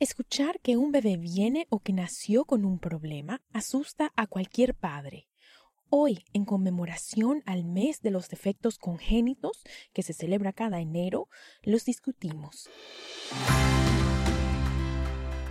Escuchar que un bebé viene o que nació con un problema asusta a cualquier padre. Hoy, en conmemoración al mes de los defectos congénitos que se celebra cada enero, los discutimos.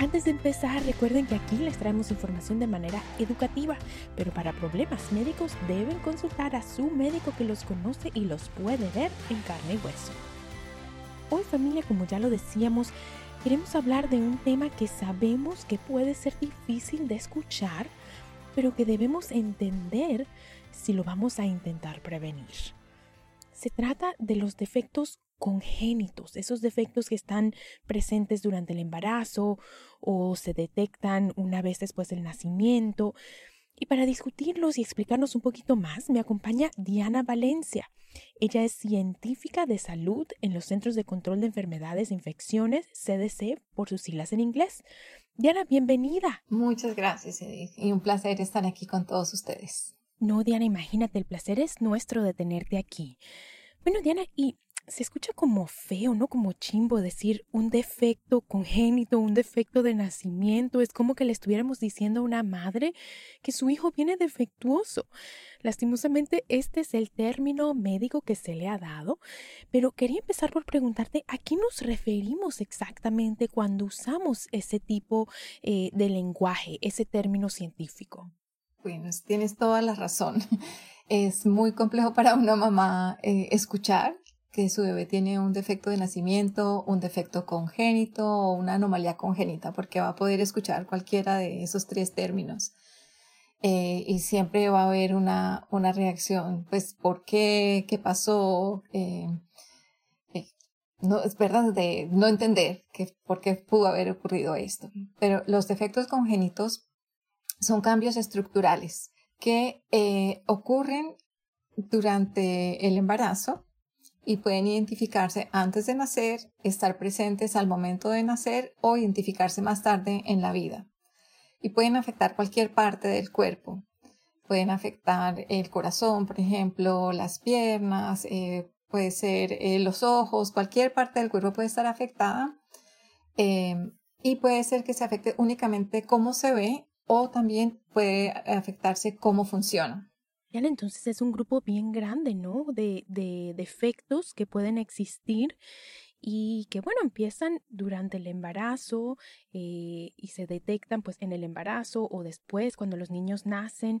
Antes de empezar, recuerden que aquí les traemos información de manera educativa, pero para problemas médicos deben consultar a su médico que los conoce y los puede ver en carne y hueso. Hoy familia, como ya lo decíamos, queremos hablar de un tema que sabemos que puede ser difícil de escuchar, pero que debemos entender si lo vamos a intentar prevenir. Se trata de los defectos congénitos, esos defectos que están presentes durante el embarazo o se detectan una vez después del nacimiento. Y para discutirlos y explicarnos un poquito más, me acompaña Diana Valencia. Ella es científica de salud en los Centros de Control de Enfermedades e Infecciones, CDC, por sus siglas en inglés. Diana, bienvenida. Muchas gracias, Edith, y un placer estar aquí con todos ustedes. No, Diana, imagínate, el placer es nuestro de tenerte aquí. Bueno, Diana, y se escucha como feo, ¿no? Como chimbo decir un defecto congénito, un defecto de nacimiento. Es como que le estuviéramos diciendo a una madre que su hijo viene defectuoso. Lastimosamente, este es el término médico que se le ha dado, pero quería empezar por preguntarte a qué nos referimos exactamente cuando usamos ese tipo eh, de lenguaje, ese término científico. Bueno, tienes toda la razón. Es muy complejo para una mamá eh, escuchar que su bebé tiene un defecto de nacimiento, un defecto congénito o una anomalía congénita, porque va a poder escuchar cualquiera de esos tres términos. Eh, y siempre va a haber una, una reacción, pues, ¿por qué? ¿Qué pasó? Eh, eh, no, es verdad de no entender que, por qué pudo haber ocurrido esto. Pero los defectos congénitos son cambios estructurales que ocurren durante el embarazo y pueden identificarse antes de nacer, estar presentes al momento de nacer o identificarse más tarde en la vida. Y pueden afectar cualquier parte del cuerpo. Pueden afectar el corazón, por ejemplo, las piernas, eh, puede ser eh, los ojos, cualquier parte del cuerpo puede estar afectada. Eh, y puede ser que se afecte únicamente cómo se ve o también puede afectarse cómo funciona entonces es un grupo bien grande, ¿no? De, de defectos que pueden existir y que, bueno, empiezan durante el embarazo eh, y se detectan pues en el embarazo o después cuando los niños nacen.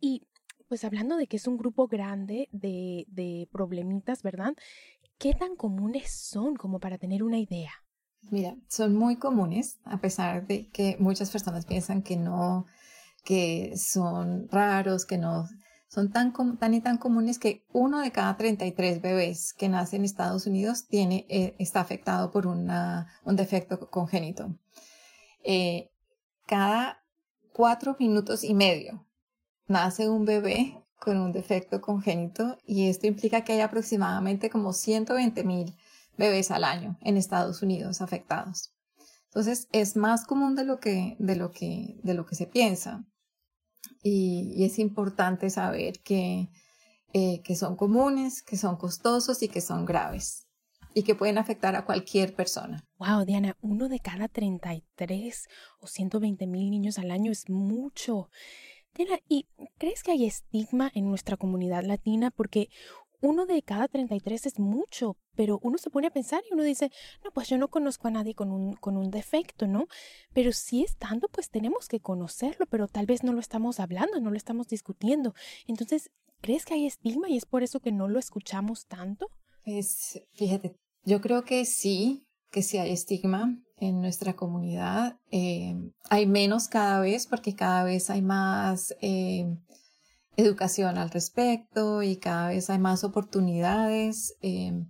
Y pues hablando de que es un grupo grande de, de problemitas, ¿verdad? ¿Qué tan comunes son como para tener una idea? Mira, son muy comunes, a pesar de que muchas personas piensan que no, que son raros, que no son tan, tan y tan comunes que uno de cada 33 bebés que nace en Estados Unidos tiene, eh, está afectado por una, un defecto congénito. Eh, cada cuatro minutos y medio nace un bebé con un defecto congénito y esto implica que hay aproximadamente como 120 mil bebés al año en Estados Unidos afectados. Entonces es más común de lo que, de lo que, de lo que se piensa y, es importante saber que, eh, que son comunes, que son costosos y que son graves y que pueden afectar a cualquier persona. Wow, Diana, uno de cada 33 o 120 mil niños al año es mucho. Diana, ¿y crees que hay estigma en nuestra comunidad latina? Porque uno de cada 33 es mucho, pero uno se pone a pensar y uno dice, no, pues yo no conozco a nadie con un, con un defecto, ¿no? Pero si es tanto, pues tenemos que conocerlo, pero tal vez no lo estamos hablando, no lo estamos discutiendo. Entonces, ¿crees que hay estigma y es por eso que no lo escuchamos tanto? Pues, fíjate, yo creo que sí, que sí hay estigma en nuestra comunidad. Eh, hay menos cada vez porque cada vez hay más... Eh, educación al respecto y cada vez hay más oportunidades em,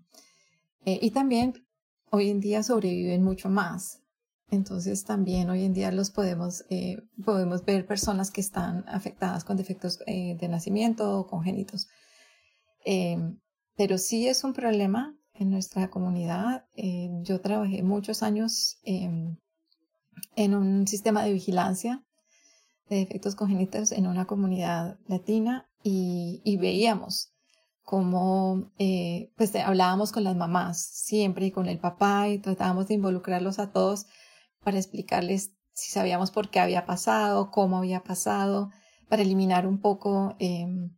eh, y también hoy en día sobreviven mucho más. Entonces también hoy en día los podemos, eh, podemos ver personas que están afectadas con defectos eh, de nacimiento o congénitos. Em, pero sí es un problema en nuestra comunidad. Yo trabajé muchos años en un sistema de vigilancia de defectos congénitos en una comunidad latina y, veíamos cómo eh, pues hablábamos con las mamás siempre y con el papá y tratábamos de involucrarlos a todos para explicarles si sabíamos por qué había pasado, cómo había pasado, para eliminar un poco em,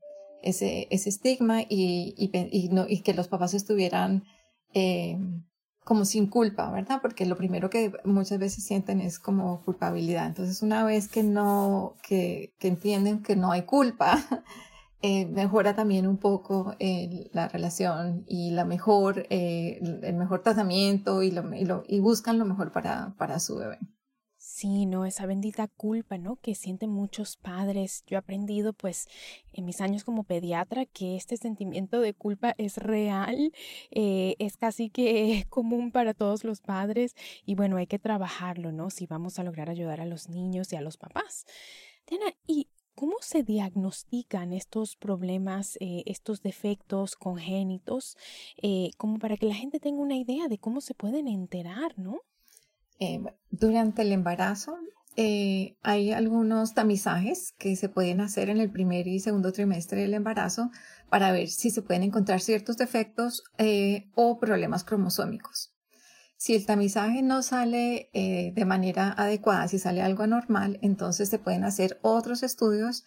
ese, ese estigma y, y, no, y, que los papás estuvieran em, como sin culpa, ¿verdad? Porque lo primero que muchas veces sienten es como culpabilidad. Entonces, una vez que no, que, que entienden que no hay culpa, eh, mejora también un poco eh, la relación y la mejor, eh, el mejor tratamiento y, lo, y, lo, y buscan lo mejor para, para su bebé. Sí, no, esa bendita culpa, ¿no? Que sienten muchos padres. Yo he aprendido, pues, en mis años como pediatra, que este sentimiento de culpa es real, eh, es casi que común para todos los padres y bueno, hay que trabajarlo, ¿no? Si vamos a lograr ayudar a los niños y a los papás. Diana, ¿y cómo se diagnostican estos problemas, eh, estos defectos congénitos, eh, como para que la gente tenga una idea de cómo se pueden enterar, ¿no? Eh, durante el embarazo eh, hay algunos tamizajes que se pueden hacer en el primer y segundo trimestre del embarazo para ver si se pueden encontrar ciertos defectos eh, o problemas cromosómicos. Si el tamizaje no sale de manera adecuada, si sale algo anormal, entonces se pueden hacer otros estudios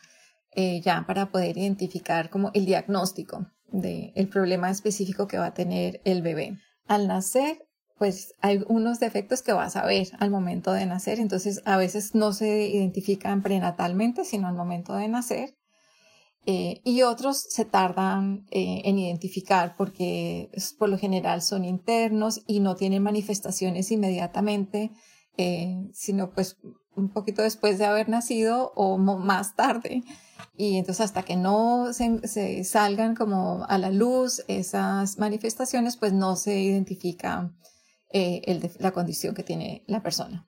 ya para poder identificar como el diagnóstico del problema específico que va a tener el bebé. Al nacer, pues hay unos defectos que vas a ver al momento de nacer, entonces a veces no se identifican prenatalmente, sino al momento de nacer. Eh, y otros se tardan eh, en identificar porque por lo general son internos y no tienen manifestaciones inmediatamente, eh, sino pues un poquito después de haber nacido o más tarde. Y entonces hasta que no se, se salgan como a la luz esas manifestaciones, pues no se identifica eh, el la condición que tiene la persona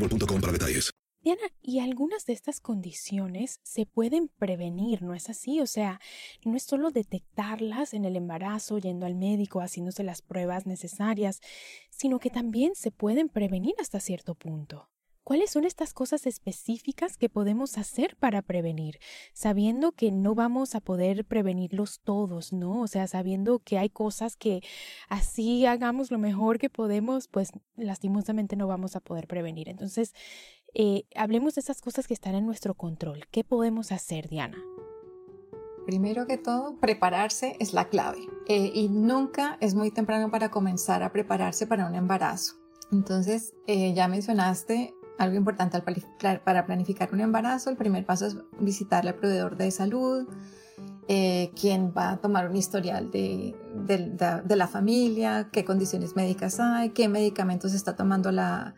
Diana, y algunas de estas condiciones se pueden prevenir, ¿no es así? O sea, no es solo detectarlas en el embarazo, yendo al médico, haciéndose las pruebas necesarias, sino que también se pueden prevenir hasta cierto punto. ¿Cuáles son estas cosas específicas que podemos hacer para prevenir? Sabiendo que no vamos a poder prevenirlos todos, ¿no? O sea, sabiendo que hay cosas que así hagamos lo mejor que podemos, pues lastimosamente no vamos a poder prevenir. Entonces, eh, hablemos de esas cosas que están en nuestro control. ¿Qué podemos hacer, Diana? Primero que todo, prepararse es la clave. Eh, y nunca es muy temprano para comenzar a prepararse para un embarazo. Entonces, eh, ya mencionaste algo importante para planificar un embarazo, el primer paso es visitar al proveedor de salud, eh, quien va a tomar un historial de, la familia, qué condiciones médicas hay, qué medicamentos está tomando la,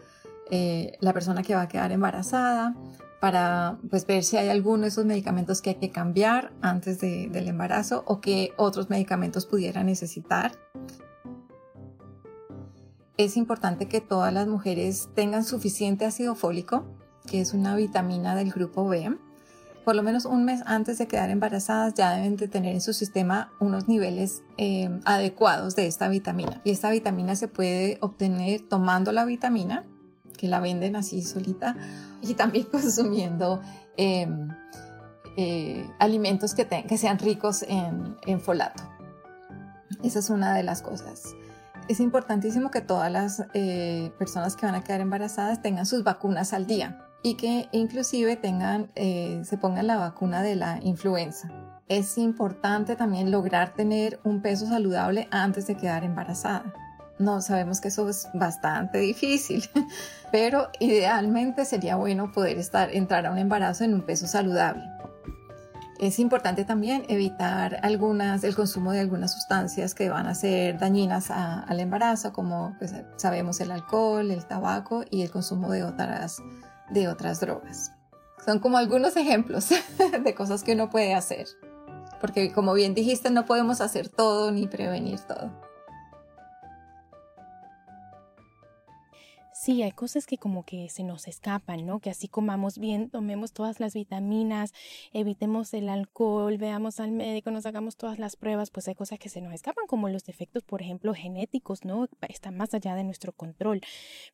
eh, la persona que va a quedar embarazada, para pues, ver si hay alguno de esos medicamentos que hay que cambiar antes del embarazo o qué otros medicamentos pudiera necesitar. Es importante que todas las mujeres tengan suficiente ácido fólico, que es una vitamina del grupo B. Por lo menos un mes antes de quedar embarazadas ya deben de tener en su sistema unos niveles eh, adecuados de esta vitamina. Y esta vitamina se puede obtener tomando la vitamina que la venden así solita y también consumiendo em, eh, alimentos que, sean ricos en folato. Esa es una de las cosas. Es importantísimo que todas las eh, personas que van a quedar embarazadas tengan sus vacunas al día y que inclusive tengan, eh, se pongan la vacuna de la influenza. Es importante también lograr tener un peso saludable antes de quedar embarazada. No, sabemos que eso es bastante difícil, pero idealmente sería bueno poder estar, entrar a un embarazo en un peso saludable. Es importante también evitar algunas, el consumo de algunas sustancias que van a ser dañinas al embarazo, como pues, sabemos el alcohol, el tabaco y el consumo de otras, de otras drogas. Son como algunos ejemplos de cosas que uno puede hacer, porque como bien dijiste, no podemos hacer todo ni prevenir todo. Sí, hay cosas que como que se nos escapan, ¿no? Que así comamos bien, tomemos todas las vitaminas, evitemos el alcohol, veamos al médico, nos hagamos todas las pruebas, pues hay cosas que se nos escapan, como los defectos, por ejemplo, genéticos, ¿no? Están más allá de nuestro control.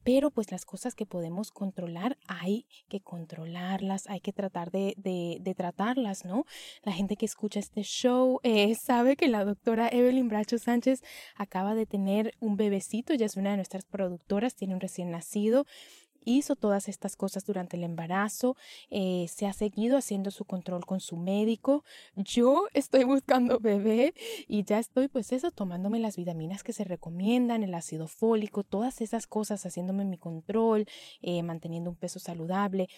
Pero pues las cosas que podemos controlar, hay que controlarlas, hay que tratar de, de, tratarlas, ¿no? La gente que escucha este show eh, sabe que la doctora Evelyn Bracho Sánchez acaba de tener un bebecito, ya es una de nuestras productoras, tiene un recién hizo todas estas cosas durante el embarazo, eh, se ha seguido haciendo su control con su médico. Yo estoy buscando bebé y ya estoy pues eso, tomándome las vitaminas que se recomiendan, el ácido fólico, todas esas cosas, haciéndome mi control, eh, manteniendo un peso saludable,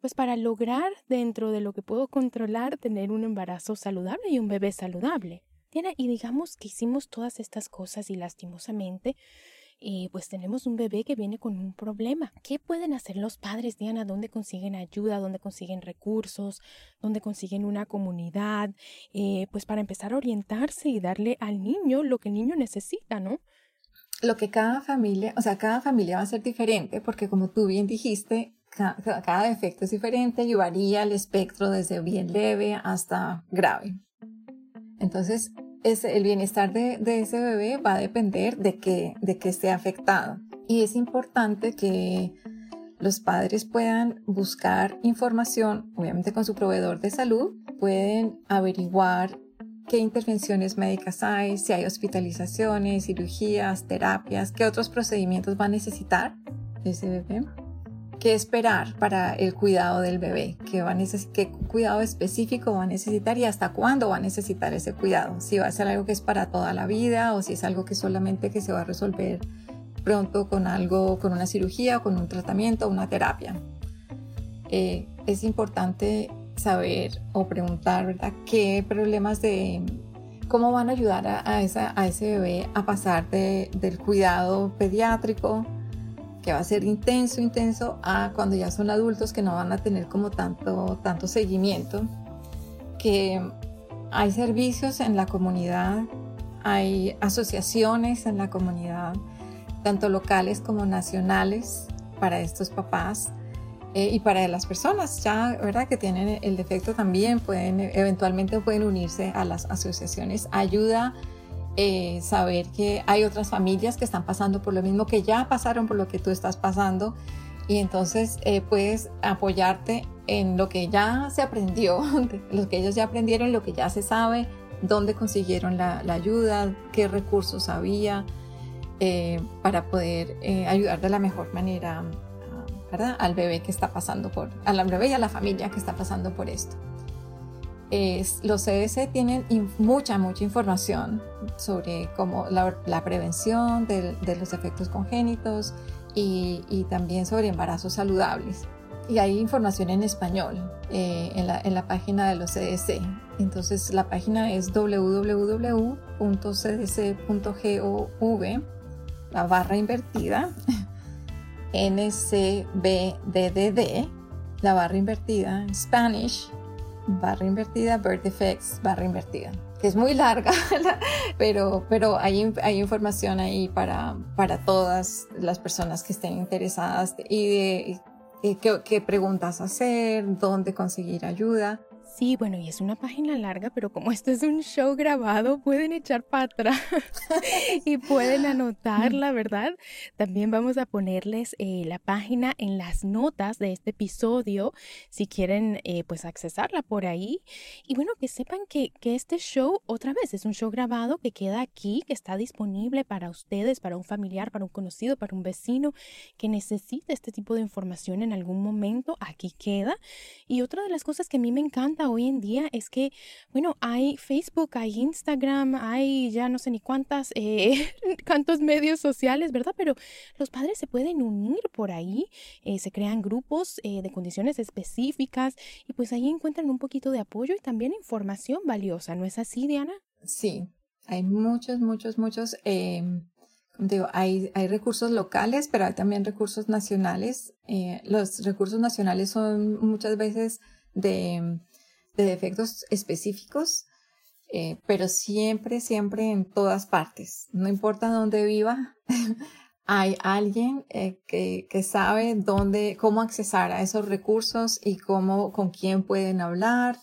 pues para lograr dentro de lo que puedo controlar tener un embarazo saludable y un bebé saludable. Y digamos que hicimos todas estas cosas y lastimosamente y pues tenemos un bebé que viene con un problema. ¿Qué pueden hacer los padres, Diana? ¿Dónde consiguen ayuda? ¿Dónde consiguen recursos? ¿Dónde consiguen una comunidad? Eh, pues para empezar a orientarse y darle al niño lo que el niño necesita, ¿no? Lo que cada familia, o sea, cada familia va a ser diferente porque como tú bien dijiste, cada, cada defecto es diferente y varía el espectro desde bien leve hasta grave. Entonces, el bienestar de, ese bebé va a depender de que, de que esté afectado. Y es importante que los padres puedan buscar información, obviamente con su proveedor de salud, pueden averiguar qué intervenciones médicas hay, si hay hospitalizaciones, cirugías, terapias, qué otros procedimientos va a necesitar ese bebé qué esperar para el cuidado del bebé, qué, cuidado específico va a necesitar y hasta cuándo va a necesitar ese cuidado, si va a ser algo que es para toda la vida o si es algo que solamente que se va a resolver pronto con algo, con una cirugía con un tratamiento una terapia. Eh, es importante saber o preguntar, ¿verdad? ¿Qué problemas de cómo van a ayudar a ese bebé a pasar del cuidado pediátrico que va a ser intenso, intenso, a cuando ya son adultos que no van a tener como tanto, tanto seguimiento, que hay servicios en la comunidad, hay asociaciones en la comunidad, tanto locales como nacionales para estos papás eh, y para las personas ya, ¿verdad? Que tienen el defecto también pueden, eventualmente pueden unirse a las asociaciones. Ayuda eh, saber que hay otras familias que están pasando por lo mismo, que ya pasaron por lo que tú estás pasando y entonces eh, puedes apoyarte en lo que ya se aprendió, lo que ellos ya aprendieron, lo que ya se sabe, dónde consiguieron la, ayuda, qué recursos había eh, para poder ayudar de la mejor manera ¿verdad? al bebé que está pasando por, al bebé y a la familia que está pasando por esto los CDC tienen mucha, mucha información sobre cómo la, prevención de, los efectos congénitos y, también sobre embarazos saludables. Y hay información en español eh, en, la, en, la, página de los CDC. Entonces la página es www.cdc.gov, la barra invertida, NCBDDD, la barra invertida, Spanish, barra invertida, birth defects, barra invertida que es muy larga, pero, pero hay, hay información ahí para, para todas las personas que estén interesadas y de qué, qué preguntas hacer, dónde conseguir ayuda. Sí, bueno, y es una página larga, pero como esto es un show grabado, pueden echar para atrás y pueden anotarla, ¿verdad? También vamos a ponerles eh, la página en las notas de este episodio, si quieren, eh, pues, accesarla por ahí. Y bueno, que sepan que, que este show, otra vez, es un show grabado que queda aquí, que está disponible para ustedes, para un familiar, para un conocido, para un vecino que necesite este tipo de información en algún momento. Aquí queda. Y otra de las cosas que a mí me encanta hoy en día es que, bueno, hay Facebook, hay Instagram, hay ya no sé ni cuántas, eh, cuántos medios sociales, ¿verdad? Pero los padres se pueden unir por ahí, eh, se crean grupos eh, de condiciones específicas y pues ahí encuentran un poquito de apoyo y también información valiosa, ¿no es así, Diana? Sí, hay muchos, muchos, muchos. Em, digo, hay, hay recursos locales, pero hay también recursos nacionales. los recursos nacionales son muchas veces de de defectos específicos, eh, pero siempre, siempre en todas partes. No importa dónde viva, hay alguien eh, que, que, sabe dónde, cómo accesar a esos recursos y cómo, con quién pueden hablar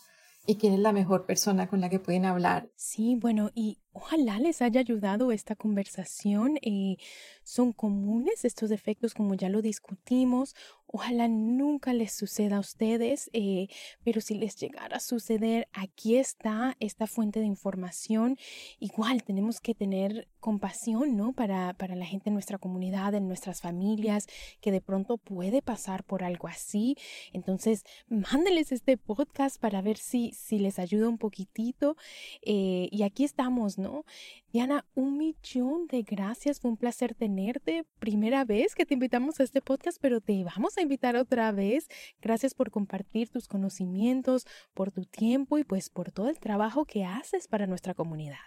y quién es la mejor persona con la que pueden hablar. Sí, bueno, y ojalá les haya ayudado esta conversación. Eh, son comunes estos defectos como ya lo discutimos. Ojalá nunca les suceda a ustedes, eh, pero si les llegara a suceder, aquí está esta fuente de información. Igual tenemos que tener compasión, ¿no? Para, para la gente en nuestra comunidad, en nuestras familias, que de pronto puede pasar por algo así. Entonces, mándeles este podcast para ver si, si les ayuda un poquitito. Eh, y aquí estamos, ¿no? Diana, un millón de gracias. Fue un placer tenerte. Primera vez que te invitamos a este podcast, pero te vamos a invitar otra vez. Gracias por compartir tus conocimientos, por tu tiempo y pues por todo el trabajo que haces para nuestra comunidad.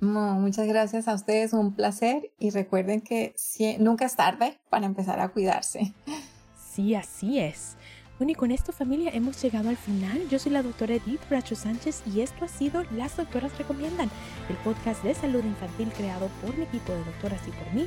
muchas gracias a ustedes, un placer y recuerden que nunca es tarde para empezar a cuidarse. Sí, así es. Bueno, y con esto familia hemos llegado al final. Yo soy la doctora Edith Bracho Sánchez y esto ha sido Las Doctoras Recomiendan, el podcast de salud infantil creado por mi equipo de doctoras y por mí